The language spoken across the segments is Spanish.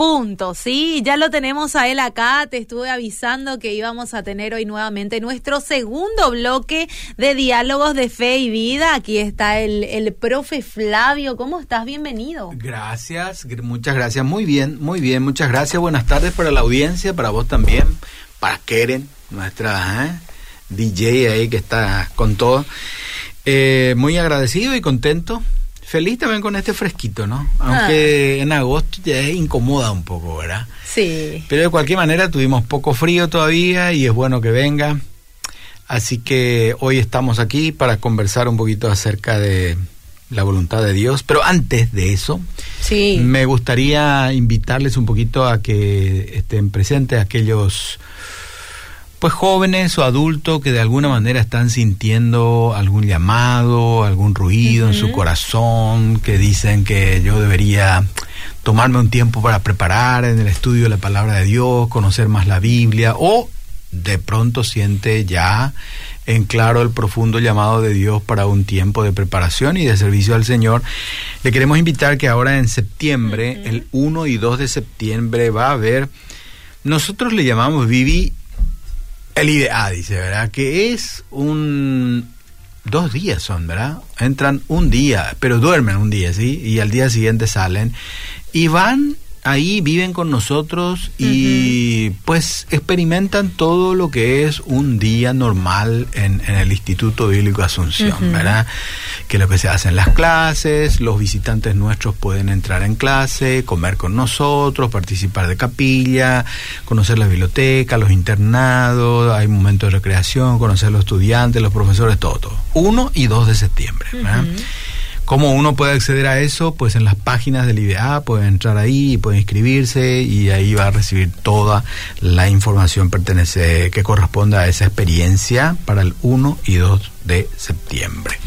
punto, ¿sí? Ya lo tenemos a él acá, te estuve avisando que íbamos a tener hoy nuevamente nuestro segundo bloque de diálogos de fe y vida. Aquí está el, el profe Flavio, ¿cómo estás? Bienvenido. Gracias, muchas gracias, muy bien, muy bien, muchas gracias, buenas tardes para la audiencia, para vos también, para Keren, nuestra ¿eh? DJ ahí que está con todo. Eh, muy agradecido y contento Feliz también con este fresquito, ¿no? Aunque ah. en agosto ya es incomoda un poco, ¿verdad? Sí. Pero de cualquier manera tuvimos poco frío todavía y es bueno que venga. Así que hoy estamos aquí para conversar un poquito acerca de la voluntad de Dios. Pero antes de eso, sí. me gustaría invitarles un poquito a que estén presentes aquellos pues jóvenes o adultos que de alguna manera están sintiendo algún llamado, algún ruido en su corazón, que dicen que yo debería tomarme un tiempo para preparar en el estudio de la palabra de Dios, conocer más la Biblia, o de pronto siente ya en claro el profundo llamado de Dios para un tiempo de preparación y de servicio al Señor. Le queremos invitar que ahora en septiembre, el 1 y 2 de septiembre, va a haber, nosotros le llamamos Vivi el IDA, dice, ¿verdad? Que es un... Dos días son, ¿verdad? Entran un día, pero duermen un día, ¿sí? Y al día siguiente salen. Y van ahí viven con nosotros y pues experimentan todo lo que es un día normal en, el Instituto Bíblico Asunción, ¿verdad? Que lo que se hace en las clases, los visitantes nuestros pueden entrar en clase, comer con nosotros, participar de capilla, conocer la biblioteca, los internados, hay momentos de recreación, conocer a los estudiantes, los profesores, todo, todo. 1 y 2 de septiembre, ¿verdad? ¿Cómo uno puede acceder a eso? Pues en las páginas del IDA pueden entrar ahí pueden inscribirse y ahí va a recibir toda la información pertenece, que corresponda a esa experiencia para el 1 y 2 de septiembre.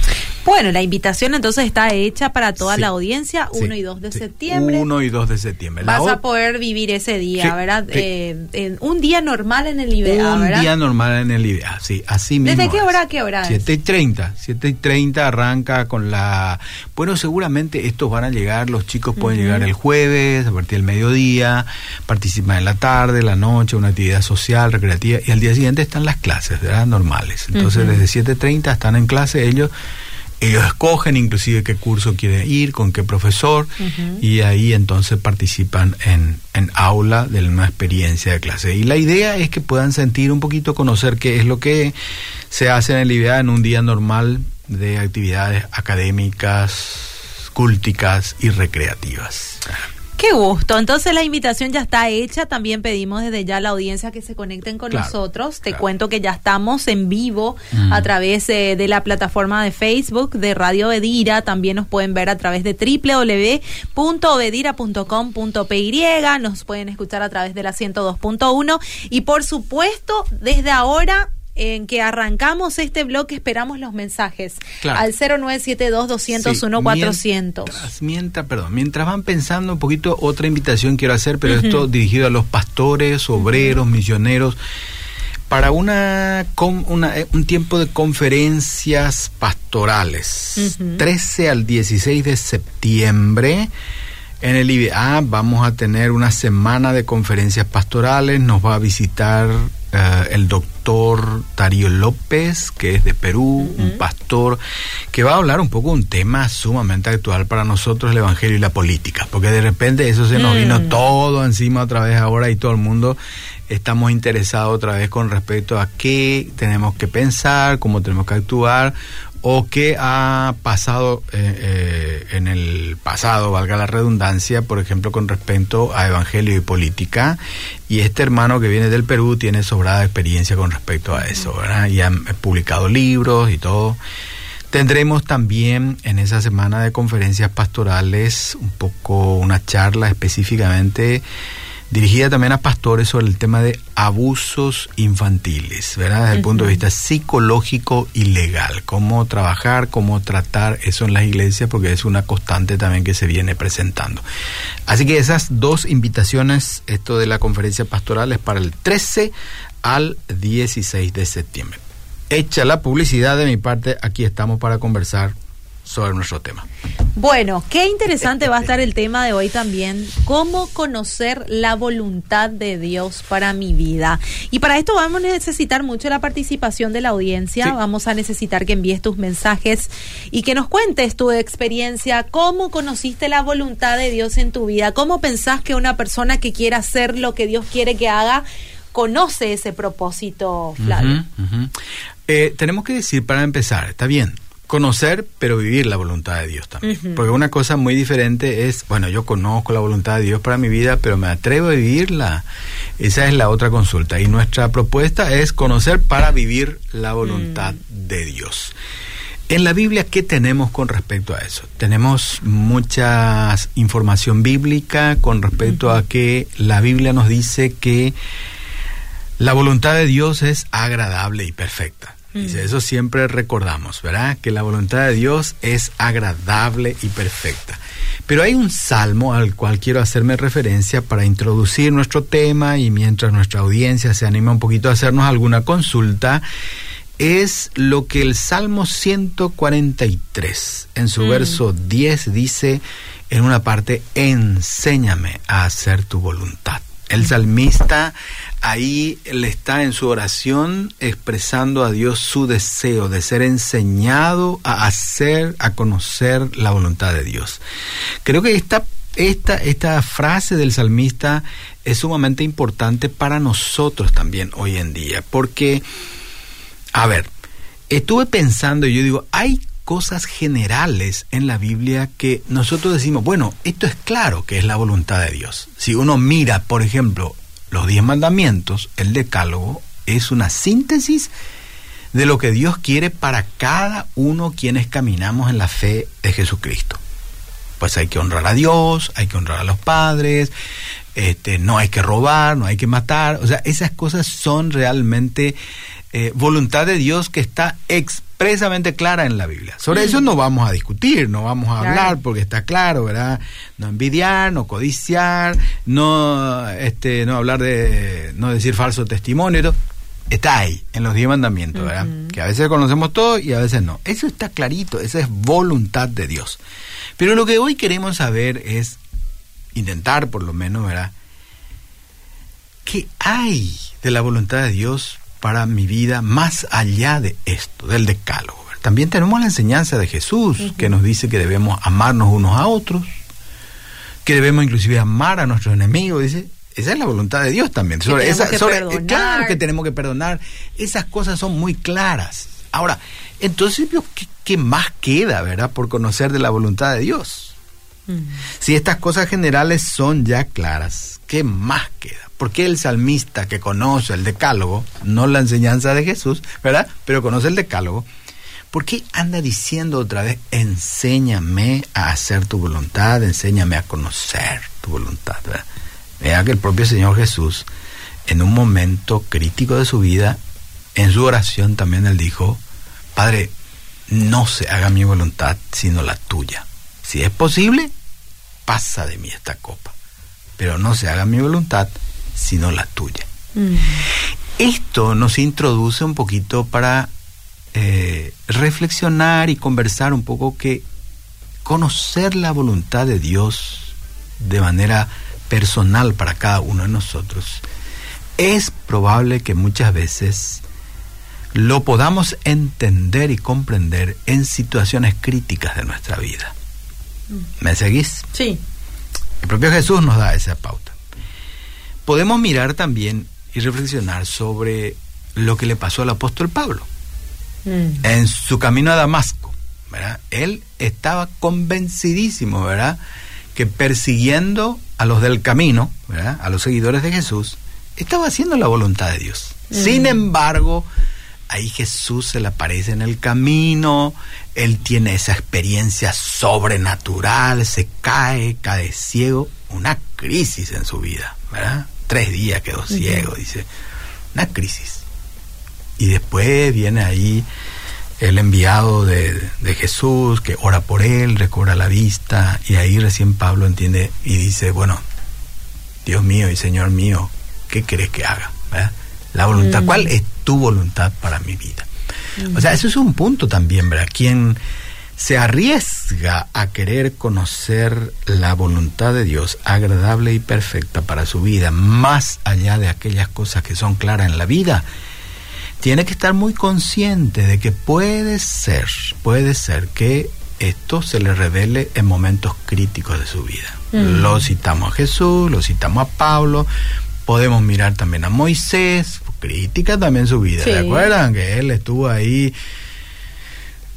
Bueno, la invitación entonces está hecha para toda la audiencia, 1 y 2 de septiembre. 1 y 2 de septiembre. Vas a poder vivir ese día, ¿verdad? Eh, en un día normal en el IBA, un día normal en el IBA, sí, así mismo. ¿Desde qué hora a qué hora? 7 y 30. 7 y 30 arranca con la... Bueno, seguramente estos van a llegar, los chicos pueden llegar el jueves, a partir del mediodía, participan en la tarde, la noche, una actividad social, recreativa, y al día siguiente están las clases, ¿verdad? Normales. Entonces, desde 7.30 están en clase ellos ellos escogen inclusive qué curso quieren ir, con qué profesor, y ahí entonces participan en, en aula de una experiencia de clase. Y la idea es que puedan sentir un poquito, conocer qué es lo que se hace en el IBA en un día normal de actividades académicas, cúlticas y recreativas. Qué gusto. Entonces la invitación ya está hecha. También pedimos desde ya a la audiencia que se conecten con nosotros. Te cuento que ya estamos en vivo a través eh, de la plataforma de Facebook de Radio Bedira. También nos pueden ver a través de www.obedira.com.py. Nos pueden escuchar a través de la 102.1. Y por supuesto, desde ahora en que arrancamos este bloque esperamos los mensajes. Al 0972-201-400. mientras, perdón, mientras van pensando un poquito, otra invitación quiero hacer, pero esto dirigido a los pastores, obreros, misioneros, para una, una, eh, un tiempo de conferencias pastorales, 13 al 16 de septiembre. En el IBA vamos a tener una semana de conferencias pastorales, nos va a visitar eh, el doctor Darío López, que es de Perú, un pastor, que va a hablar un poco un tema sumamente actual para nosotros, el Evangelio y la política, porque de repente eso se nos vino mm. todo encima otra vez ahora y todo el mundo estamos interesados otra vez con respecto a qué tenemos que pensar, cómo tenemos que actuar o qué ha pasado eh, eh, en el pasado, valga la redundancia, por ejemplo, con respecto a Evangelio y política. Y este hermano que viene del Perú tiene sobrada experiencia con respecto a eso, ¿verdad? Y han publicado libros y todo. Tendremos también en esa semana de conferencias pastorales un poco una charla específicamente dirigida también a pastores sobre el tema de abusos infantiles, ¿verdad? Desde el punto de vista psicológico y legal, cómo trabajar, cómo tratar eso en las iglesias, porque es una constante también que se viene presentando. Así que esas dos invitaciones, esto de la conferencia pastoral es para el 13 al 16 de septiembre. Hecha la publicidad de mi parte, aquí estamos para conversar sobre nuestro tema. Bueno, qué interesante va a estar el tema de hoy también, cómo conocer la voluntad de Dios para mi vida. Y para esto vamos a necesitar mucho la participación de la audiencia, vamos a necesitar que envíes tus mensajes y que nos cuentes tu experiencia, cómo conociste la voluntad de Dios en tu vida, cómo pensás que una persona que quiera hacer lo que Dios quiere que haga, conoce ese propósito, Flavio. Eh, tenemos que decir para empezar, está bien, conocer, pero vivir la voluntad de Dios también. Porque una cosa muy diferente es, bueno, yo conozco la voluntad de Dios para mi vida, pero me atrevo a vivirla. Esa es la otra consulta. Y nuestra propuesta es conocer para vivir la voluntad mm. de Dios. En la Biblia, ¿qué tenemos con respecto a eso? Tenemos mucha información bíblica con respecto a que la Biblia nos dice que la voluntad de Dios es agradable y perfecta. Dice, mm. eso siempre recordamos, ¿verdad? Que la voluntad de Dios es agradable y perfecta. Pero hay un salmo al cual quiero hacerme referencia para introducir nuestro tema y mientras nuestra audiencia se anima un poquito a hacernos alguna consulta, es lo que el Salmo 143 en su mm. verso 10 dice en una parte, enséñame a hacer tu voluntad. El salmista ahí le está en su oración expresando a Dios su deseo de ser enseñado a hacer, a conocer la voluntad de Dios. Creo que esta, esta, esta frase del salmista es sumamente importante para nosotros también hoy en día, porque, a ver, estuve pensando y yo digo, hay cosas generales en la Biblia que nosotros decimos, bueno, esto es claro que es la voluntad de Dios. Si uno mira, por ejemplo, los diez mandamientos, el decálogo, es una síntesis de lo que Dios quiere para cada uno quienes caminamos en la fe de Jesucristo. Pues hay que honrar a Dios, hay que honrar a los padres, este, no hay que robar, no hay que matar, o sea, esas cosas son realmente eh, voluntad de Dios que está expresamente clara en la Biblia. Sobre eso no vamos a discutir, no vamos a hablar porque está claro, ¿verdad? No envidiar, no codiciar, no, este, no hablar de, no decir falso testimonio, está ahí, en los diez mandamientos, ¿verdad? Que a veces conocemos todo y a veces no. Eso está clarito, esa es voluntad de Dios. Pero lo que hoy queremos saber es, intentar por lo menos, ¿verdad? ¿Qué hay de la voluntad de Dios para mi vida más allá de esto, del decálogo. También tenemos la enseñanza de Jesús que nos dice que debemos amarnos unos a otros, que debemos inclusive amar a nuestros enemigos, dice, esa es la voluntad de Dios también. Sobre esa, eh, claro que tenemos que perdonar. Esas cosas son muy claras. Ahora, entonces, ¿qué, qué más queda, verdad, por conocer de la voluntad de Dios? Si estas cosas generales son ya claras, ¿qué más queda? Porque el salmista que conoce el decálogo, no la enseñanza de Jesús, ¿verdad? Pero conoce el decálogo, ¿por qué anda diciendo otra vez, enséñame a hacer tu voluntad, enséñame a conocer tu voluntad? ¿verdad? Vea que el propio Señor Jesús, en un momento crítico de su vida, en su oración también él dijo, Padre, no se haga mi voluntad, sino la tuya. Si es posible, pasa de mí esta copa, pero no se haga mi voluntad, sino la tuya. Mm. Esto nos introduce un poquito para eh, reflexionar y conversar un poco que conocer la voluntad de Dios de manera personal para cada uno de nosotros, es probable que muchas veces lo podamos entender y comprender en situaciones críticas de nuestra vida. ¿Me seguís? Sí. El propio Jesús nos da esa pauta. Podemos mirar también y reflexionar sobre lo que le pasó al apóstol Pablo mm. en su camino a Damasco. ¿verdad? Él estaba convencidísimo, ¿verdad? Que persiguiendo a los del camino, ¿verdad? A los seguidores de Jesús, estaba haciendo la voluntad de Dios. Mm. Sin embargo, ahí Jesús se le aparece en el camino, él tiene esa experiencia sobrenatural, se cae, cae ciego, una crisis en su vida, ¿verdad? Tres días quedó ciego, dice, una crisis. Y después viene ahí el enviado de, de, Jesús que ora por él, recobra la vista, y ahí recién Pablo entiende y dice, bueno, Dios mío y Señor mío, ¿qué querés que haga? ¿verdad? La voluntad, mm. ¿cuál es tu voluntad para mi vida? O sea, eso es un punto también, ¿verdad? Quien se arriesga a querer conocer la voluntad de Dios agradable y perfecta para su vida, más allá de aquellas cosas que son claras en la vida, tiene que estar muy consciente de que puede ser, puede ser que esto se le revele en momentos críticos de su vida. Mm. Lo citamos a Jesús, lo citamos a Pablo, podemos mirar también a Moisés, crítica también su vida, ¿se acuerdan? Que él estuvo ahí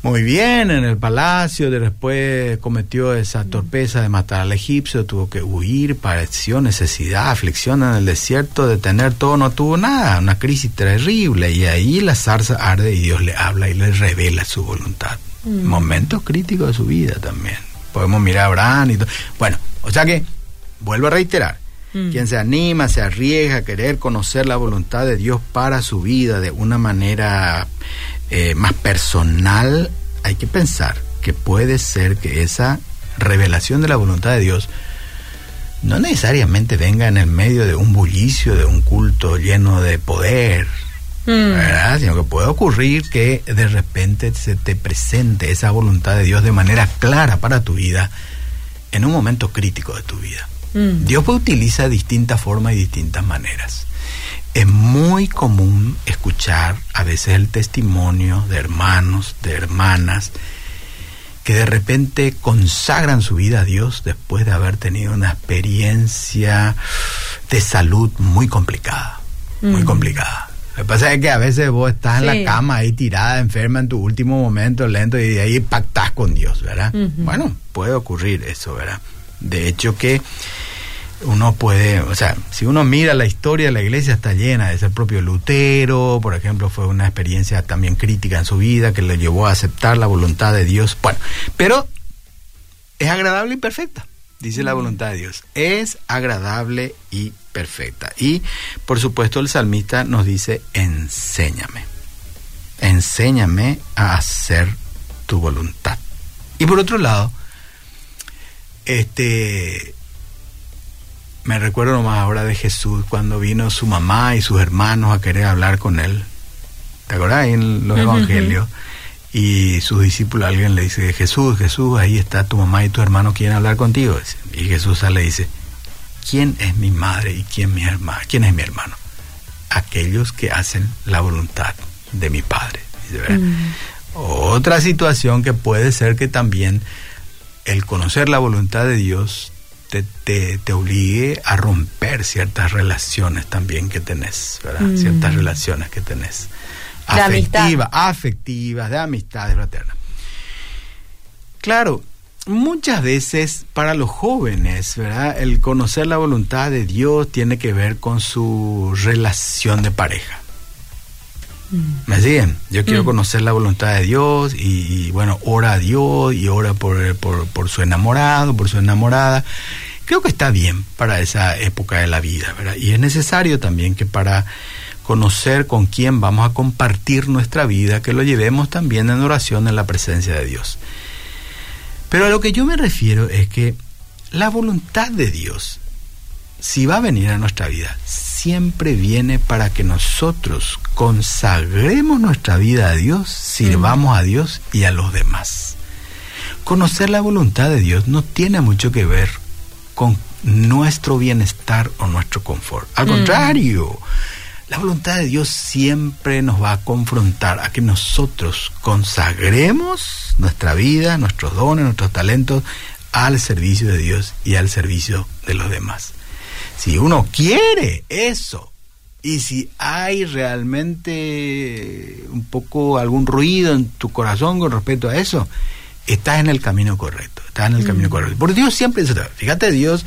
muy bien en el palacio, después cometió esa torpeza de matar al egipcio, tuvo que huir, padeció necesidad, aflicción en el desierto, de tener todo, no tuvo nada, una crisis terrible, y ahí la zarza arde y Dios le habla y le revela su voluntad. Mm. Momentos críticos de su vida también. Podemos mirar a Abraham y todo. Bueno, o sea que, vuelvo a reiterar, mm. quien se anima, se arriesga a querer conocer la voluntad de Dios para su vida de una manera eh, más personal, hay que pensar que puede ser que esa revelación de la voluntad de Dios no necesariamente venga en el medio de un bullicio, de un culto lleno de poder, mm. ¿verdad? Sino que puede ocurrir que de repente se te presente esa voluntad de Dios de manera clara para tu vida en un momento crítico de tu vida. Mm. Dios puede utilizar distintas formas y distintas maneras. Es muy común escuchar a veces el testimonio de hermanos, de hermanas, que de repente consagran su vida a Dios después de haber tenido una experiencia de salud muy complicada, muy mm. complicada. Lo que pasa es que a veces vos estás en la cama ahí tirada, enferma en tu último momento, lento, y de ahí pactás con Dios, ¿verdad? Bueno, puede ocurrir eso, ¿verdad? De hecho que uno puede, o sea, si uno mira la historia de la iglesia está llena de ese propio Lutero, por ejemplo, fue una experiencia también crítica en su vida que le llevó a aceptar la voluntad de Dios. Bueno, pero es agradable y perfecta, dice la voluntad de Dios. Es agradable y perfecta. Y por supuesto el salmista nos dice, enséñame, enséñame a hacer tu voluntad. Y por otro lado, este me recuerdo nomás ahora de Jesús cuando vino su mamá y sus hermanos a querer hablar con él. ¿Te acuerdas? En los evangelios. Y sus discípulos, alguien le dice, Jesús, Jesús, ahí está tu mamá y tu hermano quieren hablar contigo. Y Jesús y dice, ¿quién es mi madre y quién, mi hermano? quién es mi hermano? Aquellos que hacen la voluntad de mi Padre. Mm. Otra situación que puede ser que también el conocer la voluntad de Dios te, te, obligue a romper ciertas relaciones también que tenés, ¿verdad? Mm. Ciertas relaciones que tenés. Afectivas, afectivas, de amistades fraternas. Claro, muchas veces para los jóvenes, ¿verdad? El conocer la voluntad de Dios tiene que ver con su relación de pareja. Mm. ¿Me siguen? Yo quiero mm. conocer la voluntad de Dios y, bueno, ora a Dios y ora por, por, por, su enamorado, por su enamorada creo que está bien para esa época de la vida, ¿verdad? Y es necesario también que para conocer con quién vamos a compartir nuestra vida, que lo llevemos también en oración en la presencia de Dios. Pero a lo que yo me refiero es que la voluntad de Dios, si va a venir a nuestra vida, siempre viene para que nosotros consagremos nuestra vida a Dios, sirvamos a Dios y a los demás. Conocer la voluntad de Dios no tiene mucho que ver con nuestro bienestar o nuestro confort. Al mm. contrario, la voluntad de Dios siempre nos va a confrontar a que nosotros consagremos nuestra vida, nuestros dones, nuestros talentos al servicio de Dios y al servicio de los demás. Si uno quiere eso, y si hay realmente un poco algún ruido en tu corazón con respecto a eso, estás en el camino correcto, estás en el camino mm. correcto. Porque Dios siempre, fíjate, Dios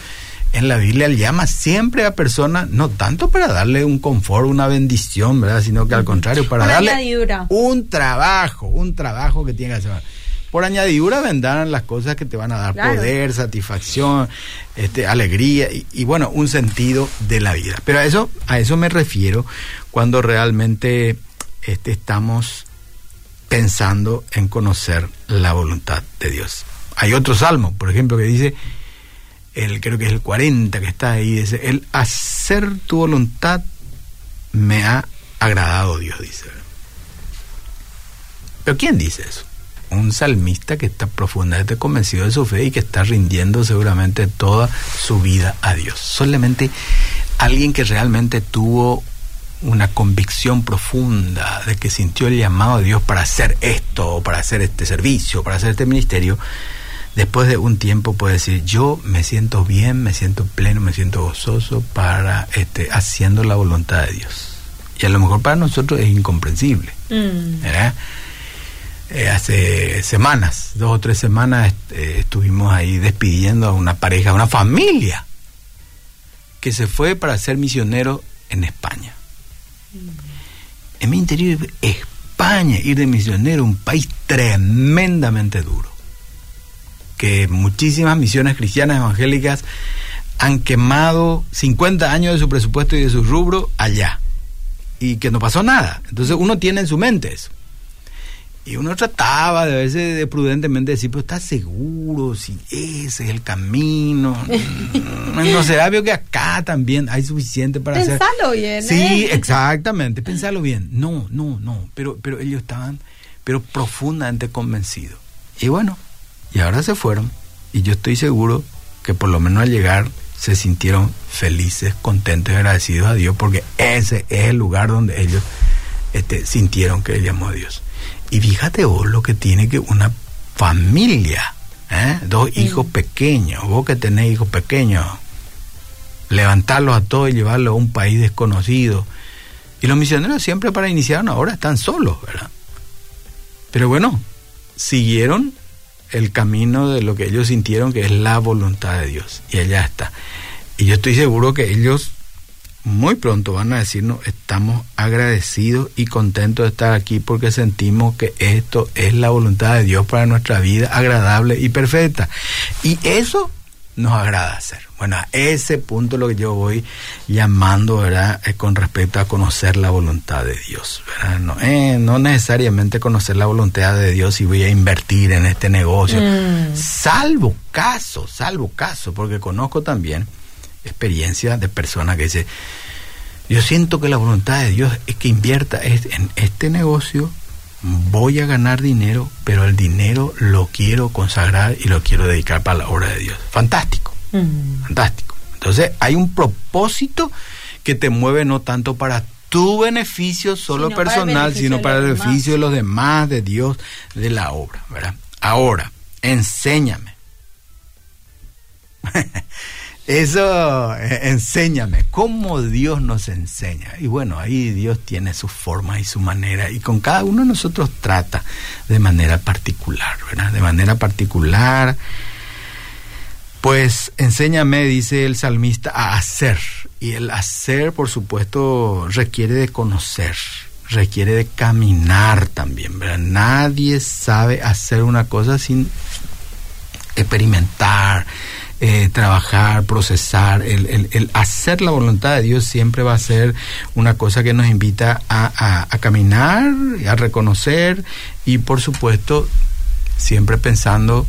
en la Biblia llama siempre a personas, no tanto para darle un confort, una bendición, ¿verdad? Sino que al contrario, para darle un trabajo, un trabajo que tiene que hacer. Por añadidura vendrán las cosas que te van a dar poder, satisfacción, este, alegría y, bueno, un sentido de la vida. Pero a eso, a eso me refiero cuando realmente este, estamos pensando en conocer la voluntad de Dios. Hay otro salmo, por ejemplo, que dice, el, creo que es el 40 que está ahí, dice, el hacer tu voluntad me ha agradado Dios, dice. Pero ¿quién dice eso? Un salmista que está profundamente convencido de su fe y que está rindiendo seguramente toda su vida a Dios. Solamente alguien que realmente tuvo una convicción profunda de que sintió el llamado de Dios para hacer esto, para hacer este servicio, para hacer este ministerio, después de un tiempo puede decir, yo me siento bien, me siento pleno, me siento gozoso para este, haciendo la voluntad de Dios. Y a lo mejor para nosotros es incomprensible. Mm. Eh, hace semanas, dos o tres semanas, eh, estuvimos ahí despidiendo a una pareja, a una familia que se fue para ser misionero en España. En mi interior, España, ir de misionero, un país tremendamente duro, que muchísimas misiones cristianas evangélicas han quemado 50 años de su presupuesto y de su rubro allá, y que no pasó nada. Entonces uno tiene en su mente eso. Y uno trataba de veces de prudentemente decir, pero ¿estás seguro si ese es el camino? no será obvio que acá también hay suficiente para hacer. Pensalo bien. Sí, ¿eh? exactamente, pensalo bien. No, no, no, pero, pero ellos estaban pero profundamente convencidos. Y bueno, y ahora se fueron. Y yo estoy seguro que por lo menos al llegar se sintieron felices, contentos y agradecidos a Dios porque ese es el lugar donde ellos este, sintieron que él llamó a Dios. Y fíjate vos lo que tiene que una familia, ¿eh? dos hijos pequeños, vos que tenés hijos pequeños, levantarlos a todos y llevarlos a un país desconocido. Y los misioneros siempre para iniciar una hora están solos, ¿verdad? Pero bueno, siguieron el camino de lo que ellos sintieron que es la voluntad de Dios. Y allá está. Y yo estoy seguro que ellos muy pronto van a decirnos estamos agradecidos y contentos de estar aquí porque sentimos que esto es la voluntad de Dios para nuestra vida agradable y perfecta. Y eso nos agrada hacer. Bueno, a ese punto lo que yo voy llamando, ¿verdad? Es con respecto a conocer la voluntad de Dios, ¿verdad? No, eh, no necesariamente conocer la voluntad de Dios y voy a invertir en este negocio. Mm. Salvo caso, salvo caso, porque conozco también experiencia de personas que dicen, yo siento que la voluntad de Dios es que invierta en este negocio, voy a ganar dinero, pero el dinero lo quiero consagrar y lo quiero dedicar para la obra de Dios. Fantástico, mm. fantástico. Entonces hay un propósito que te mueve no tanto para tu beneficio solo personal, sino para el beneficio de los demás, de Dios, de la obra, ¿verdad? Ahora, enséñame. Eso, eh, enséñame, cómo Dios nos enseña. Y bueno, ahí Dios tiene su forma y su manera, y con cada uno de nosotros trata de manera particular, ¿verdad? De manera particular, pues enséñame, dice el salmista, a hacer. Y el hacer, por supuesto, requiere de conocer, requiere de caminar también, ¿verdad? Nadie sabe hacer una cosa sin experimentar, eh, trabajar, procesar, el, el, hacer la voluntad de Dios siempre va a ser una cosa que nos invita a, a, caminar, a reconocer y por supuesto siempre pensando,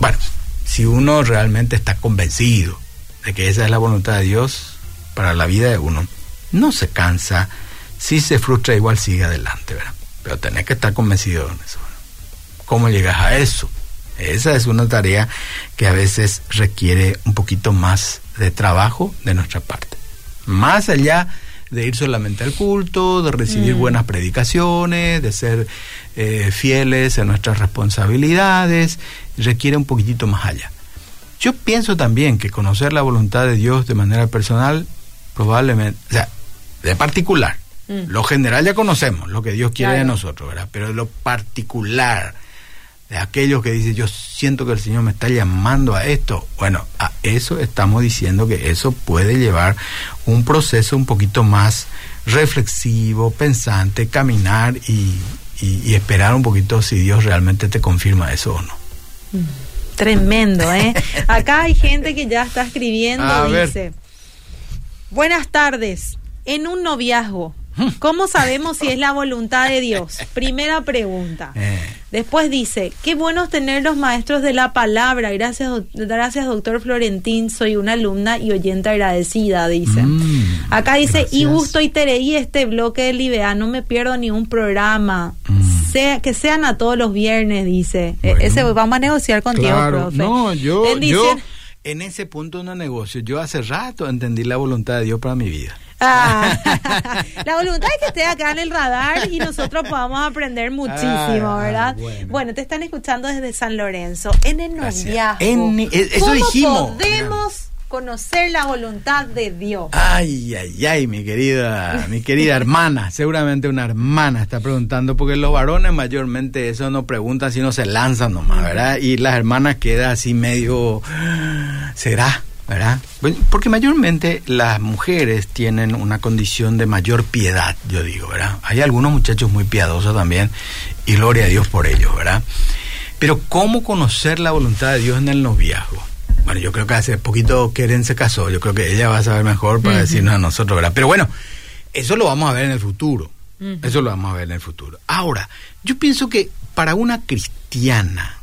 bueno, si uno realmente está convencido de que esa es la voluntad de Dios para la vida de uno, no se cansa, si se frustra igual sigue adelante, ¿verdad? Pero tenés que estar convencido de eso. ¿Cómo llegas a eso? Esa es una tarea que a veces requiere un poquito más de trabajo de nuestra parte. Más allá de ir solamente al culto, de recibir mm. buenas predicaciones, de ser eh, fieles a nuestras responsabilidades, requiere un poquitito más allá. Yo pienso también que conocer la voluntad de Dios de manera personal, probablemente, o sea, de particular, mm. lo general ya conocemos, lo que Dios quiere de nosotros, ¿verdad? Pero lo particular, de aquellos que dicen yo siento que el Señor me está llamando a esto. Bueno, a eso estamos diciendo que eso puede llevar un proceso un poquito más reflexivo, pensante, caminar y, esperar un poquito si Dios realmente te confirma eso o no. Mm, tremendo, ¿eh? Acá hay gente que ya está escribiendo, dice, buenas tardes, en un noviazgo, ¿Cómo sabemos si es la voluntad de Dios? Primera pregunta. Eh. Después dice, qué bueno tener los maestros de la palabra. Gracias, gracias doctor Florentín. Soy una alumna y oyente agradecida, dice. Mm, Acá dice, y gusto y tereí este bloque de Libea. No me pierdo ni un programa. Mm. sea, que sean a todos los viernes, dice. E, ese vamos a negociar contigo, claro, profe. No, yo, yo en ese punto no negocio. Yo hace rato entendí la voluntad de Dios para mi vida. Ah, la voluntad es que esté acá en el radar y nosotros podamos aprender muchísimo, ah, ¿verdad? Bueno. te están escuchando desde San Lorenzo, en el noviazgo. En, eso dijimos. podemos conocer la voluntad de Dios? Ay, ay, ay, mi querida, mi querida hermana, seguramente una hermana está preguntando, porque los varones mayormente eso no preguntan, sino se lanzan nomás, ¿verdad? Y las hermanas quedan así medio, ¿será? ¿Verdad? Porque mayormente las mujeres tienen una condición de mayor piedad, yo digo, ¿verdad? Hay algunos muchachos muy piadosos también y gloria a Dios por ellos, ¿verdad? Pero ¿cómo conocer la voluntad de Dios en el noviazgo? Bueno, yo creo que hace poquito Keren se casó, yo creo que ella va a saber mejor para decirnos a nosotros, ¿verdad? Pero bueno, eso lo vamos a ver en el futuro, eso lo vamos a ver en el futuro. Ahora, yo pienso que para una cristiana,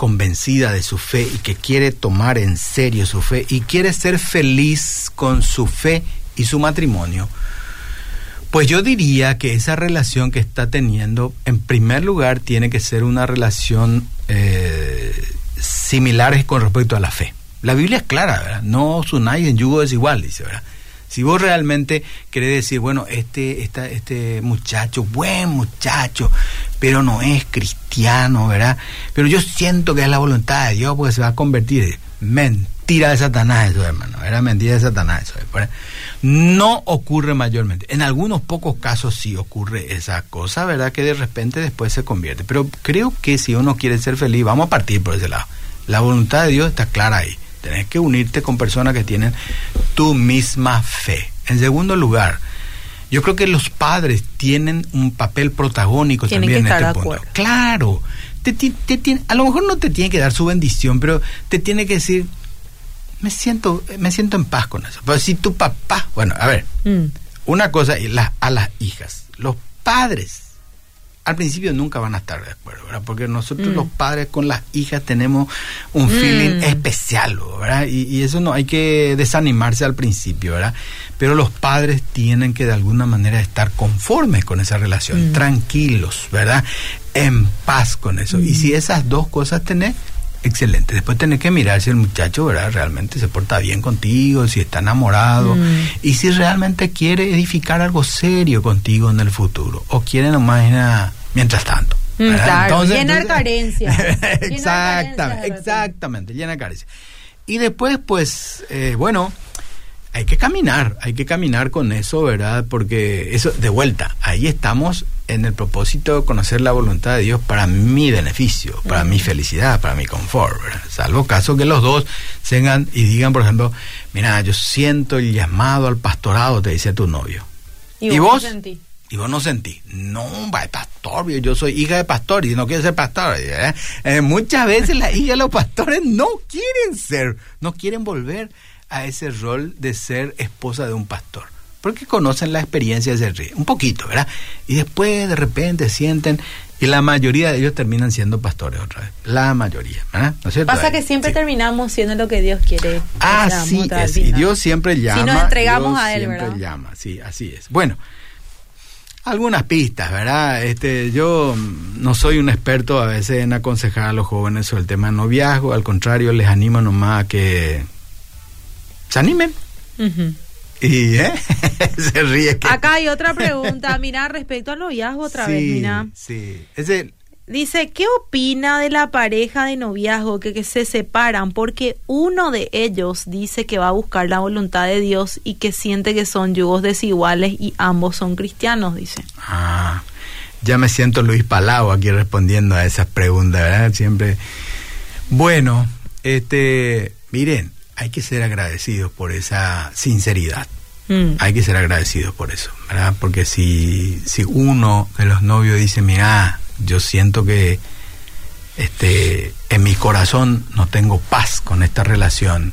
convencida de su fe y que quiere tomar en serio su fe y quiere ser feliz con su fe y su matrimonio, pues yo diría que esa relación que está teniendo, en primer lugar, tiene que ser una relación eh, similar con respecto a la fe. La Biblia es clara, ¿verdad? No os unáis en yugo desigual, dice, ¿verdad? Si vos realmente querés decir, bueno, este, esta, este muchacho, buen muchacho, pero no es cristiano, ¿verdad? Pero yo siento que es la voluntad de Dios porque se va a convertir. Mentira de Satanás eso, hermano. Era mentira de Satanás eso. No ocurre mayormente. En algunos pocos casos sí ocurre esa cosa, ¿verdad? Que de repente después se convierte. Pero creo que si uno quiere ser feliz, vamos a partir por ese lado. La voluntad de Dios está clara ahí. Tenés que unirte con personas que tienen tu misma fe. En segundo lugar, yo creo que los padres tienen un papel protagónico también en este punto. Claro, te, te, a lo mejor no te tiene que dar su bendición, pero te tiene que decir, me siento, me siento en paz con eso. Pero si tu papá, bueno, a ver, mm. una cosa, a las hijas, los padres al principio nunca van a estar de acuerdo, ¿verdad? Porque nosotros mm. los padres con las hijas tenemos un mm. feeling especial, ¿verdad? Y, eso no hay que desanimarse al principio, ¿verdad? Pero los padres tienen que de alguna manera estar conformes con esa relación, mm. tranquilos, ¿verdad? En paz con eso. Y si esas dos cosas tenés, excelente. Después tenés que mirar si el muchacho, ¿verdad? Realmente se porta bien contigo, si está enamorado y si realmente quiere edificar algo serio contigo en el futuro o quiere nomás mientras tanto. Mm, claro, llenar carencia. exactamente, exactamente, llenar carencia. Y después, pues, eh, bueno, hay que caminar, hay que caminar con eso, ¿verdad? Porque eso, de vuelta, ahí estamos en el propósito de conocer la voluntad de Dios para mi beneficio, para mi felicidad, para mi confort, ¿verdad? Salvo caso que los dos vengan y digan, por ejemplo, mira, yo siento el llamado al pastorado, te dice tu novio. ¿Y, vos? sentí? Y vos no sentí. No, va, pastor, yo soy hija de pastor y no quiero ser pastor. ¿eh? Eh, muchas veces las hijas de los pastores no quieren ser, no quieren volver a ese rol de ser esposa de un pastor. Porque conocen la experiencia de ser rey, un poquito, ¿verdad? Y después de repente sienten, y la mayoría de ellos terminan siendo pastores otra vez. La mayoría, ¿verdad? ¿No es cierto? Pasa que siempre terminamos siendo lo que Dios quiere. Ah, sí, y Dios siempre llama. Si nos entregamos a Él, siempre llama, sí, así es. Bueno algunas pistas, ¿verdad? Este, yo no soy un experto a veces en aconsejar a los jóvenes sobre el tema de noviazgo, al contrario, les animo nomás a que se animen. Y ¿eh? se ríe. Acá hay otra pregunta, mira, respecto al noviazgo otra vez, mira. Sí, es el, Dice, ¿qué opina de la pareja de noviazgo que, que, se separan porque uno de ellos dice que va a buscar la voluntad de Dios y que siente que son yugos desiguales y ambos son cristianos, dice? Ah, ya me siento Luis Palau aquí respondiendo a esas preguntas, ¿verdad? Siempre. Bueno, este, miren, hay que ser agradecidos por esa sinceridad. Mm. Hay que ser agradecidos por eso, ¿verdad? Porque si, si uno de los novios dice, mira, yo siento que este, en mi corazón no tengo paz con esta relación,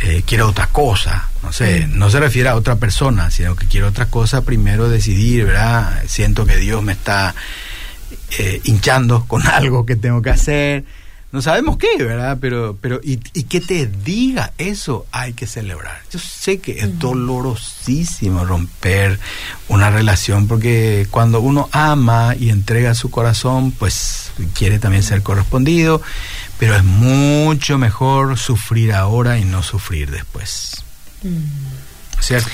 eh, quiero otra cosa, no sé, mm. no se refiere a otra persona, sino que quiero otra cosa, primero decidir, ¿verdad? Siento que Dios me está eh, hinchando con algo que tengo que hacer, no sabemos qué, ¿verdad? Pero, pero y, que te diga eso, hay que celebrar. Yo sé que es dolorosísimo romper una relación porque cuando uno ama y entrega su corazón, pues quiere también ser correspondido, pero es mucho mejor sufrir ahora y no sufrir después. ¿Cierto?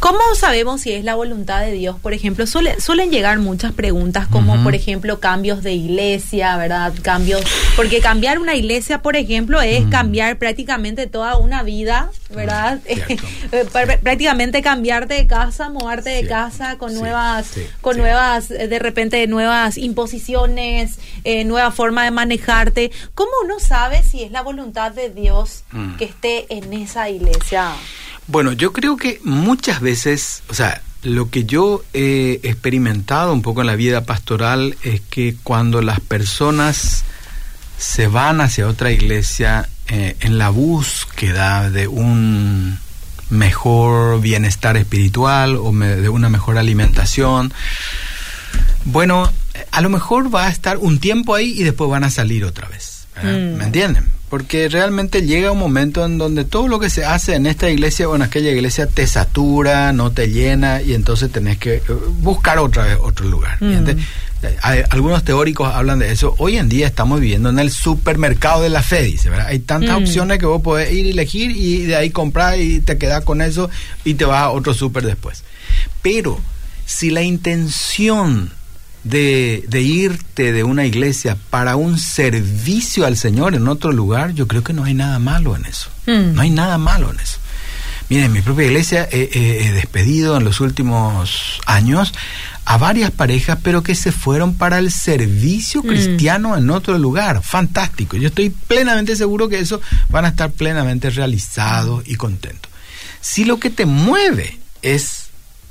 ¿Cómo sabemos si es la voluntad de Dios? Por ejemplo, suelen llegar muchas preguntas como, por ejemplo, cambios de iglesia, ¿verdad? Cambios, porque cambiar una iglesia, por ejemplo, es cambiar prácticamente toda una vida, ¿verdad? Eh, prácticamente cambiarte de casa, moverte de casa con nuevas, con nuevas, eh, de repente, nuevas imposiciones, eh, nueva forma de manejarte. ¿Cómo uno sabe si es la voluntad de Dios mm. que esté en esa iglesia? Bueno, yo creo que muchas veces, o sea, lo que yo he experimentado un poco en la vida pastoral es que cuando las personas se van hacia otra iglesia eh, en la búsqueda de un mejor bienestar espiritual o de una mejor alimentación, bueno, a lo mejor va a estar un tiempo ahí y después van a salir otra vez. Mm. ¿Me entienden? Porque realmente llega un momento en donde todo lo que se hace en esta iglesia o en aquella iglesia te satura, no te llena y entonces tenés que eh, buscar otra vez otro lugar. Mm. algunos teóricos hablan de eso. Hoy en día estamos viviendo en el supermercado de la fe, dice, ¿verdad? Hay tantas mm. opciones que vos podés ir y elegir y de ahí comprar y te quedas con eso y te vas a otro super después. Pero si la intención de, de, irte de una iglesia para un servicio al Señor en otro lugar, yo creo que no hay nada malo en eso. Mm. No hay nada malo en eso. Miren, en mi propia iglesia he, despedido en los últimos años a varias parejas, pero que se fueron para el servicio mm. cristiano en otro lugar. Fantástico. Yo estoy plenamente seguro que eso van a estar plenamente realizados y contentos. Si lo que te mueve es,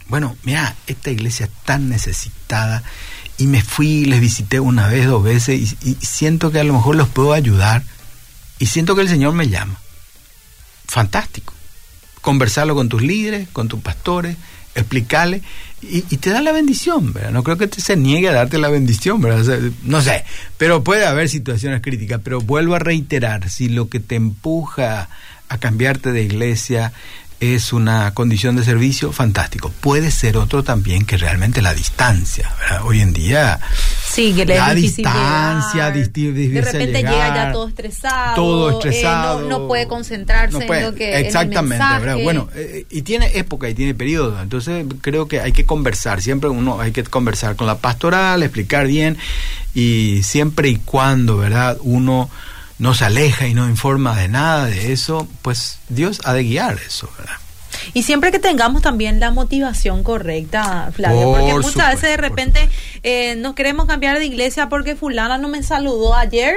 bueno, mira, esta iglesia tan necesitada, y me fui, les visité una vez, dos veces y, siento que a lo mejor los puedo ayudar y siento que el Señor me llama. Fantástico. Conversarlo con tus líderes, con tus pastores, explicarle y, te da la bendición, ¿verdad? No creo que te se niegue a darte la bendición, ¿verdad? no sé, pero puede haber situaciones críticas, pero vuelvo a reiterar, si lo que te empuja a cambiarte de iglesia es una condición de servicio fantástico. Puede ser otro también que realmente la distancia. Hoy en día sí, que la distancia, de repente llega ya todo estresado, todo eh, estresado, no, puede concentrarse en lo que exactamente, bueno, eh, y tiene época y tiene periodo. Entonces creo que hay que conversar. Siempre uno hay que conversar con la pastoral, explicar bien y siempre y cuando, verdad, uno no se aleja y no informa de nada de eso, pues Dios ha de guiar eso, ¿verdad? Y siempre que tengamos también la motivación correcta, Flavio, porque muchas veces de repente eh, nos queremos cambiar de iglesia porque fulana no me saludó ayer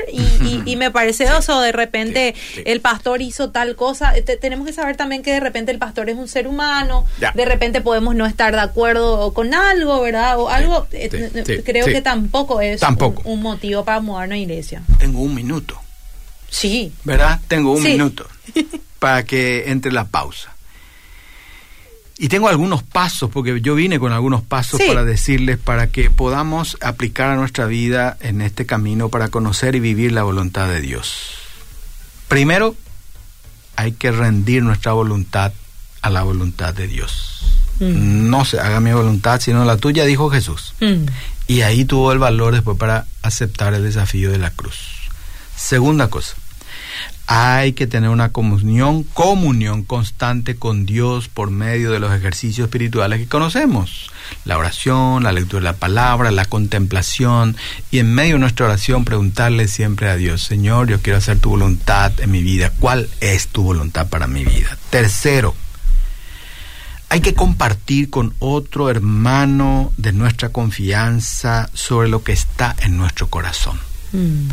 y, me parece eso, de repente el pastor hizo tal cosa. tenemos que saber también que de repente el pastor es un ser humano, de repente podemos no estar de acuerdo con algo, ¿verdad? O algo, eh, creo que tampoco es Un, un, motivo para mudarnos a iglesia. Tengo un minuto. Sí. ¿Verdad? Tengo un minuto para que entre la pausa. Y tengo algunos pasos, porque yo vine con algunos pasos para decirles, para que podamos aplicar a nuestra vida en este camino para conocer y vivir la voluntad de Dios. Primero, hay que rendir nuestra voluntad a la voluntad de Dios. Mm. No se haga mi voluntad, sino la tuya, dijo Jesús. Mm. Y ahí tuvo el valor después para aceptar el desafío de la cruz. Segunda cosa, hay que tener una comunión, comunión constante con Dios por medio de los ejercicios espirituales que conocemos. La oración, la lectura de la palabra, la contemplación y en medio de nuestra oración preguntarle siempre a Dios, Señor, yo quiero hacer tu voluntad en mi vida. ¿Cuál es tu voluntad para mi vida? Tercero, hay que compartir con otro hermano de nuestra confianza sobre lo que está en nuestro corazón. Mm.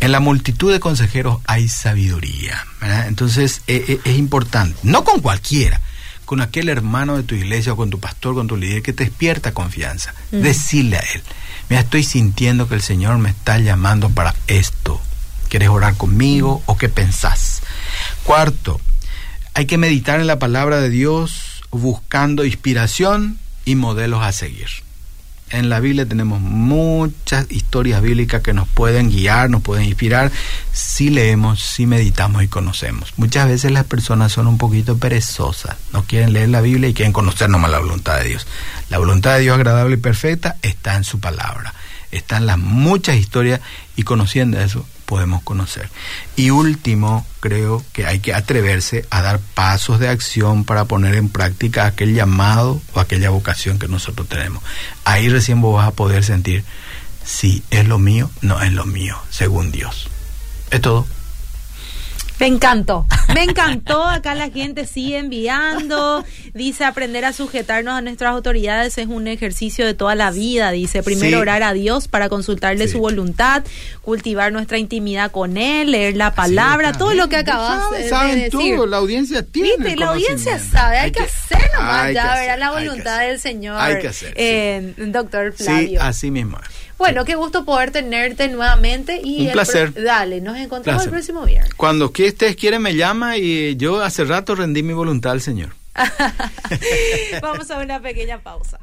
En la multitud de consejeros hay sabiduría. Entonces e, e, es, importante, no con cualquiera, con aquel hermano de tu iglesia o con tu pastor, con tu líder que te despierta confianza. Mm. Decirle a él, mira, estoy sintiendo que el Señor me está llamando para esto. ¿Quieres orar conmigo o qué pensás? Cuarto, hay que meditar en la palabra de Dios buscando inspiración y modelos a seguir. En la Biblia tenemos muchas historias bíblicas que nos pueden guiar, nos pueden inspirar si leemos, si meditamos y conocemos. Muchas veces las personas son un poquito perezosas, no quieren leer la Biblia y quieren conocer nomás la voluntad de Dios. La voluntad de Dios agradable y perfecta está en su palabra. Están las muchas historias y conociendo eso podemos conocer. Y último, creo que hay que atreverse a dar pasos de acción para poner en práctica aquel llamado o aquella vocación que nosotros tenemos. Ahí recién vos vas a poder sentir si es lo mío, no es lo mío, según Dios. Es todo. Me encantó, me encantó. Acá la gente sigue enviando. Dice aprender a sujetarnos a nuestras autoridades es un ejercicio de toda la vida. Dice primero orar a Dios para consultarle su voluntad, cultivar nuestra intimidad con Él, leer la palabra, todo lo que acabas de, saben decir. Todo, la audiencia tiene. Viste, la audiencia sabe, hay, que, hacer nomás ya, verá la voluntad del Señor. Hay que hacer. Eh, doctor Flavio. Sí, así mismo. Bueno, qué gusto poder tenerte nuevamente. Y Un placer. Dale, nos encontramos el próximo viernes. Cuando ustedes quieren me llama y yo hace rato rendí mi voluntad al Señor. Vamos a una pequeña pausa.